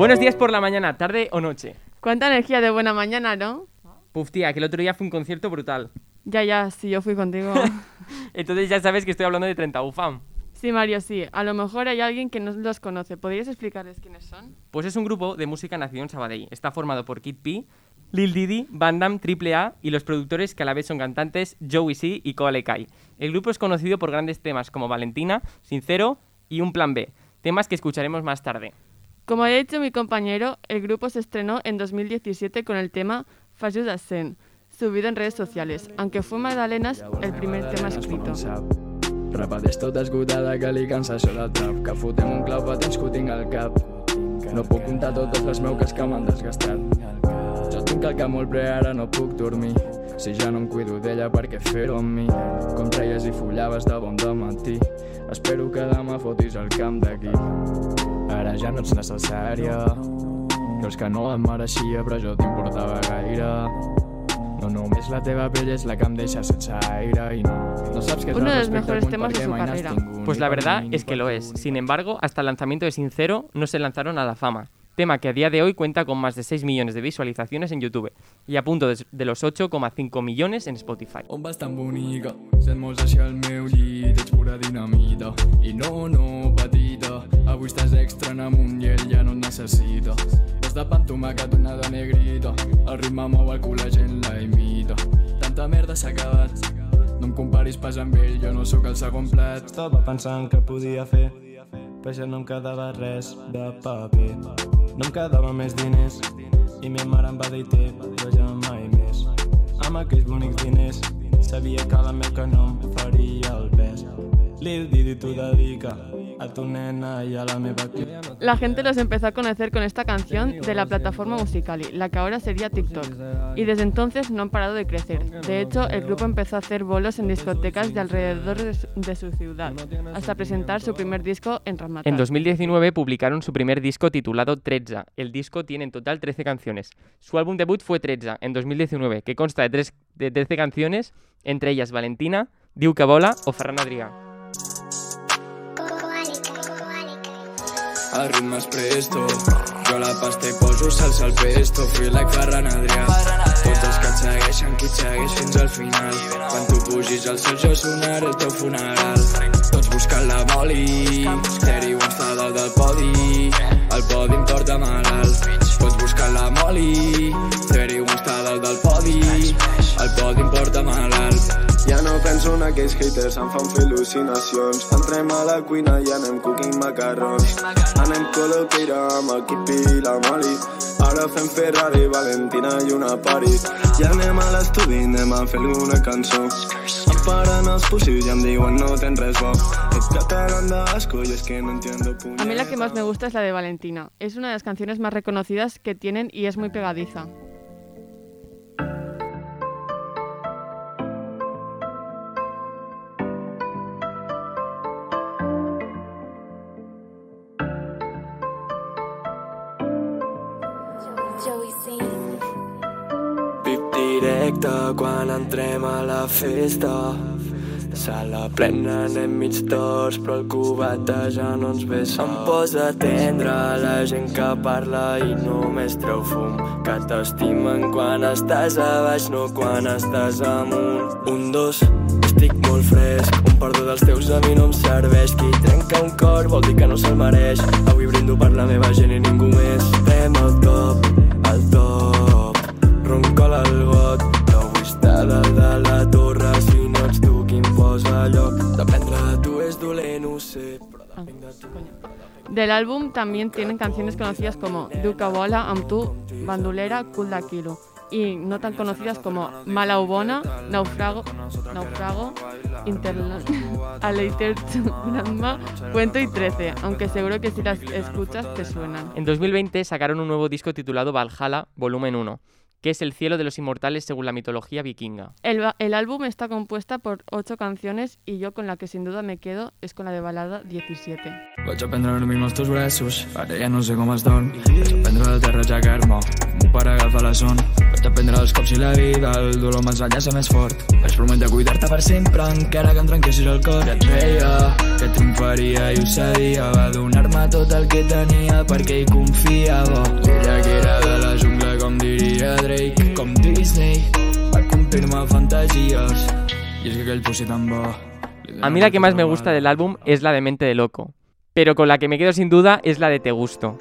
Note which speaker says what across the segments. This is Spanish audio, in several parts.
Speaker 1: Buenos días por la mañana, tarde o noche.
Speaker 2: Cuánta energía de buena mañana, ¿no?
Speaker 1: Puf, tía, que el otro día fue un concierto brutal.
Speaker 2: Ya, ya, sí, yo fui contigo.
Speaker 1: Entonces ya sabes que estoy hablando de 30 UFAM.
Speaker 2: sí, Mario, sí. A lo mejor hay alguien que no los conoce. ¿Podrías explicarles quiénes son?
Speaker 1: Pues es un grupo de música nacido en Sabadell. Está formado por Kid P, Lil Didi, Van Damme, Triple A y los productores que a la vez son cantantes Joey C y Koale Kai. El grupo es conocido por grandes temas como Valentina, Sincero y Un Plan B, temas que escucharemos más tarde.
Speaker 2: Como ha dicho mi compañero, el grupo se estrenó en 2017 con el tema Fajus Ascent, subido en redes sociales, aunque fue Magdalenas el primer tema escrito.
Speaker 3: Repeteix tota esgotada que li cansa això del trap Que fotem un clau fa temps que ho tinc al cap. No puc comptar totes les meuques que m'han desgastat. Jo tinc el cap molt ple, ara no puc dormir. Si ja no em cuido d'ella, per què fer-ho amb mi? Com treies i follaves de bon matí Espero que demà fotis el camp d'aquí Ara ja no ets necessària Creus que no em mereixia, però jo t'importava gaire no només la teva pell és la que em deixa sense aire i no, no saps que
Speaker 2: Uno de los mejores temas de su carrera.
Speaker 1: Pues la verdad es que lo es. Sin embargo, hasta el lanzamiento de Sincero no se lanzaron a la fama. Tema que a día de hoy cuenta con más de 6 millones de visualizaciones en YouTube y a punto de, de los 8,5 millones en Spotify.
Speaker 3: On vas tan bonica? Sent molts així al meu llit, ets pura dinamita. I no, no, avui estàs extra en amunt i ell ja no et necessita. Vas de pa amb tomàquet, una de negrita, el ritme mou el cul, la gent la imita. Tanta merda s'ha acabat, no em comparis pas amb ell, jo no sóc el segon plat.
Speaker 4: Estava pensant que podia fer, però ja no em quedava res de paper. No em quedava més diners i mi mare em va dir té, però ja mai més. Amb aquells bonics diners sabia que la meva no em faria el pes. La
Speaker 2: gente los empezó a conocer con esta canción de la plataforma Musicali, la que ahora sería TikTok, y desde entonces no han parado de crecer. De hecho, el grupo empezó a hacer bolos en discotecas de alrededor de su, ciudad, hasta presentar su primer disco en Ramatal.
Speaker 1: En 2019 publicaron su primer disco titulado 13. El disco tiene en total 13 canciones. Su álbum debut fue 13 en 2019, que consta de, tres- de 13 canciones, entre ellas Valentina, Diu que vola o Ferran Adrià.
Speaker 3: El ritme és presto. Jo la pasta i poso salsa al pesto. Fui like Ferran Adrià. Tots els que et segueixen, qui et segueix fins al final. Quan tu pugis al cel jo sonaré el teu funeral. Tots buscant la moli. Teri ho està dalt del podi. El podi em porta malalt. Tots buscant la moli
Speaker 5: en aquells haters, em fan fer al·lucinacions. Entrem a la cuina i anem cooking macarrons. Anem col·loqueira amb el Kipi i la Moli. Ara fem Ferrari, Valentina i una Paris. Ja anem a l'estudi, anem a fer alguna cançó. Em paren els pussis i em diuen no tens res bo. Ets catalán d'asco i és que no entiendo
Speaker 2: A mí la que más me gusta es la de Valentina. Es una de las canciones más reconocidas que tienen y es muy pegadiza.
Speaker 4: Pip directe quan entrem a la festa. Sala plena, anem mig torts, però el cubata ja no ens ve Em posa tendre la gent que parla i només treu fum. Que t'estimen quan estàs a baix, no quan estàs amunt. Un, dos, estic molt fresc. Un perdó dels teus a mi no em serveix. Qui trenca un cor vol dir que no se'l mereix. Avui brindo per la meva gent i ningú més. Fem el top.
Speaker 2: Del álbum también tienen canciones conocidas como Duca Bola, Am Tu, Bandulera, Cool da Kilo. Y no tan conocidas como Mala Ubona, Naufrago, Naufrago, Interland, Aleiter Cuento y 13, aunque seguro que si las escuchas te suenan.
Speaker 1: En 2020 sacaron un nuevo disco titulado Valhalla Volumen 1, que es el cielo de los inmortales según la mitología vikinga.
Speaker 2: El, álbum está compuesta por ocho canciones y yo con la que sin duda me quedo es con la de balada 17.
Speaker 3: Vaig aprendre a dormir els teus braços, ara ja no sé com es dorm. Vaig aprendre del terra a aixecar-me, m'ho per agafar la son. Vaig aprendre els cops i la vida, el dolor me'ls enllaça més fort. Vaig prometre cuidar-te per sempre, encara que em trenquessis el cor. I et veia que triomfaria i ho sabia, va donar-me tot el que tenia perquè hi confiava. Ella que com diria Drake, com Disney, va complir-me fantasies. I és que aquell pussy tan bo... li
Speaker 1: A mí la que más me gusta del álbum es la de Mente de Loco, pero con la que me quedo sin duda es la de Te Gusto.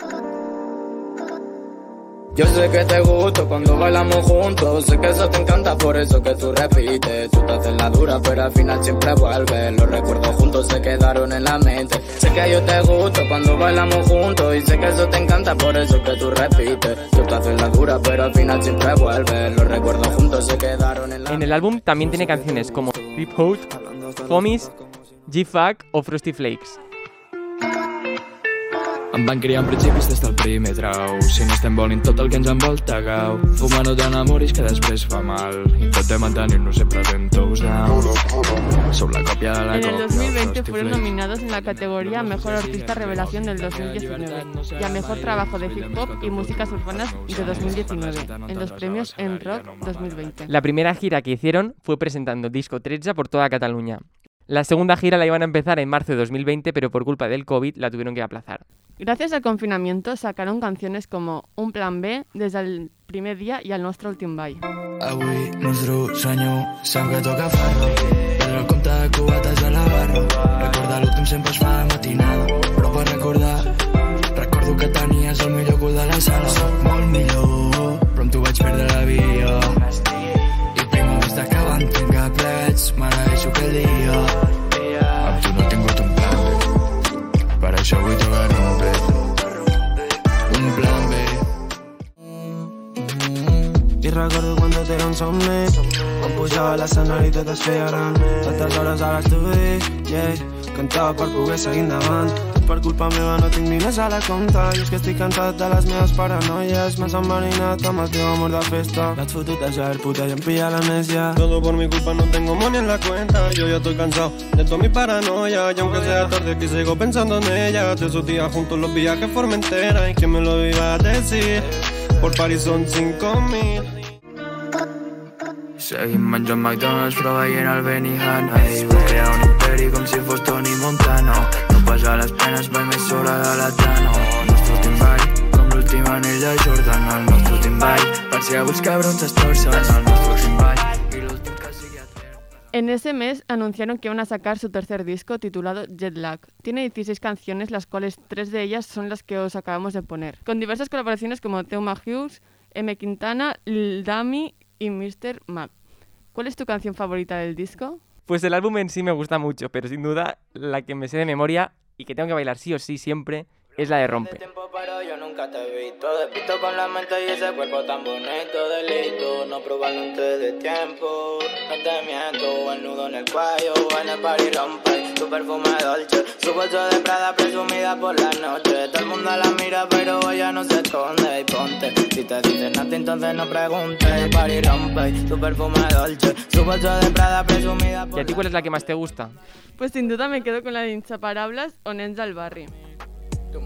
Speaker 6: Yo sé que te gusto cuando bailamos juntos, sé que eso te encanta, por eso que tú repites. Tú te haces la dura, pero al final siempre vuelves. Los recuerdos juntos se quedaron en la mente. Sé que yo te gusto cuando bailamos juntos, y sé que eso te encanta, por eso que tú repites. Tú te haces la dura, pero al final siempre vuelves. Los recuerdos juntos se quedaron en la
Speaker 1: En el álbum también tiene canciones como Deep Hout, Homies, G-Fuck o Frosty Flakes.
Speaker 3: Em van criar en principis des del primer trau. Si no estem volint tot el que ens envolta, gau. T'enamoris que després fa mal. Intentem mantenir-nos sempre. Sou la còpia de la
Speaker 2: En el
Speaker 3: còpia.
Speaker 2: 2020
Speaker 3: Frosty
Speaker 2: fueron nominados en la categoría Mejor Artista Revelación del 2019 y a Mejor Trabajo de Hip Hop y Músicas Urbanas de 2019 en los premios En Rock 2020.
Speaker 1: La primera gira que hicieron fue presentando Disco 13 por toda Cataluña. La segunda gira la iban a empezar en marzo de 2020, pero por culpa del COVID la tuvieron que aplazar.
Speaker 2: Gracias al confinamiento sacaron canciones como Un Plan B desde el primer día y al nostre últim ball.
Speaker 3: Avui nostre senyor sap que toca farro. Prendre el compte de cubates a la barra. Recordar l'últim sempre es fa de matinada. I
Speaker 5: recordo quan tot era un somni Quan pujava a l'escenari i tot es feia gran Tantes hores a l'estudi, yeah. Cantava per poder seguir endavant Tot per culpa meva no tinc diners a la compta I és que estic cansat de les meves paranoies M'has enverinat amb el amor de festa L'has fotut a ser puta i em pilla l'amnesia Todo por mi culpa no tengo money en la cuenta. Yo ya estoy cansado de toda mi paranoia. Y aunque sea tarde aquí sigo pensando en ella. De esos días juntos los viajes Formentera Y que me lo iba a decir Por París cinco mil.
Speaker 3: Seguim menjant McDonald's però veient el Benihana. Ell va crear un imperi com si fos Tony Montana. No passa les penes mai més sola de la Tano El nostre últim ball, com l'últim anell de Jordan. El nostre últim ball, per si alguns cabrons es torcen. El nostre últim ball,
Speaker 2: En ese mes anunciaron que iban a sacar su tercer disco titulado Jet Lag. Tiene 16 canciones, las cuales tres de ellas son las que os acabamos de poner, con diversas colaboraciones como Teuma Hughes, M. Quintana, Lil Dami y Mr. Mac. ¿Cuál es tu canción favorita del disco?
Speaker 1: Pues el álbum en sí me gusta mucho, pero sin duda la que me sé de memoria y que tengo que bailar sí o sí siempre es la de Rompe.
Speaker 6: Nunca te he visto. Despierto con la mente y ese cuerpo tan bonito, delito. No probarlo antes de tiempo. No te miento, el nudo en el cuello, en el party rompe. Tu perfume dolce, su bolso de Prada presumida por la noche. Todo el mundo la mira, pero ella no se esconde. Y ponte, si te dicen nada, entonces no preguntes. El party rompe, tu perfume dolce, su bolso de Prada presumida por
Speaker 1: ¿Y a ti cuál es la que más te gusta?
Speaker 2: Pues sin duda me quedo con la de Inseparables o Nens del Barri.
Speaker 6: Tu.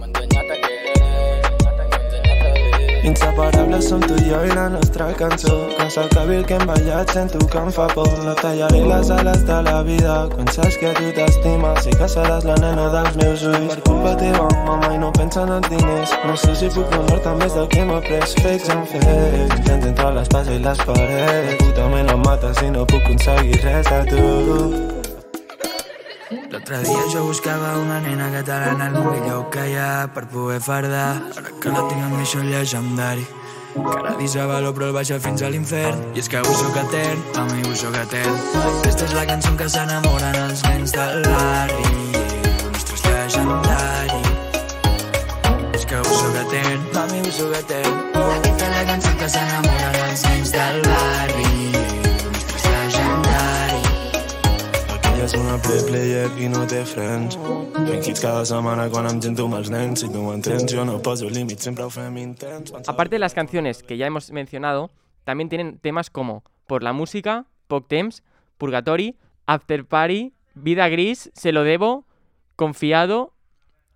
Speaker 5: Inseparables som tu i jo i la nostra cançó. Cosa que que emballats en tu que em fa por. No tallaré les ales de la vida quan saps que tu t'estimes i que seràs la nena dels meus ulls. Per culpa teva, mama, i no pensa en els diners. No sé si puc donar-te més del que m'ha pres. Fakes en fakes, intento entre l'espasa i les parets. Puta me no mata si no puc aconseguir res de tu.
Speaker 3: L'altre dia jo buscava una nena catalana el millor que hi ha per poder fardar. Ara que la tinc amb mi això llegendari. Cara d'Isa valor però el baixa fins a l'infern. I és que avui sóc etern, a mi avui sóc etern. Aquesta és la cançó en què s'enamoren els nens del barri. El nostre és legendari. És que avui sóc etern, mami, avui sóc etern. Aquesta és la cançó en què s'enamoren els nens del barri. És
Speaker 5: una play player i no té frens. Cada setmana quan em gento amb els nens. Si tu m'entens, jo no poso límits, sempre ho fem intens.
Speaker 1: Aparte de las canciones que ya hemos mencionado, también tienen temas como Por la música, Poc Temps, Purgatory, After Party, Vida Gris, Se lo debo, Confiado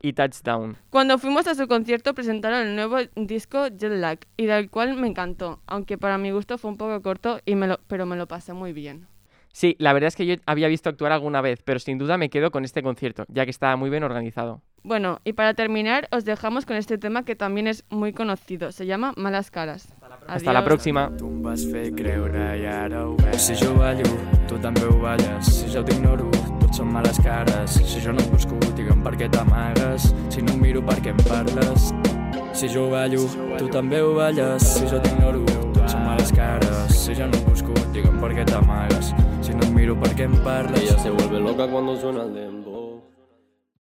Speaker 1: y Touchdown.
Speaker 2: Cuando fuimos a su concierto presentaron el nuevo disco Jet Lag y del cual me encantó, aunque para mi gusto fue un poco corto, y me lo, pero me lo pasé muy bien.
Speaker 1: Sí, la verdad es que yo había visto actuar alguna vez, pero sin duda me quedo con este concierto, ya que estaba muy bien organizado.
Speaker 2: Bueno, y para terminar os dejamos con este tema que también es muy conocido, se llama Malas Caras.
Speaker 1: Hasta la
Speaker 2: Adiós.
Speaker 1: próxima.
Speaker 3: Tu em vas fer creure i ara ho veig. Si jo ballo, tu també ho balles. Si jo t'ignoro, tot són males cares. Si jo no et busco, digue'm per què t'amagues. Si no em miro, per què em parles? Si jo ballo, tu també ho balles. Si jo t'ignoro, tot són males cares. Si jo no et busco, digue'm per què t'amagues. Si no em miro, per què em parles?
Speaker 7: Ella se vuelve loca cuando suena el dembow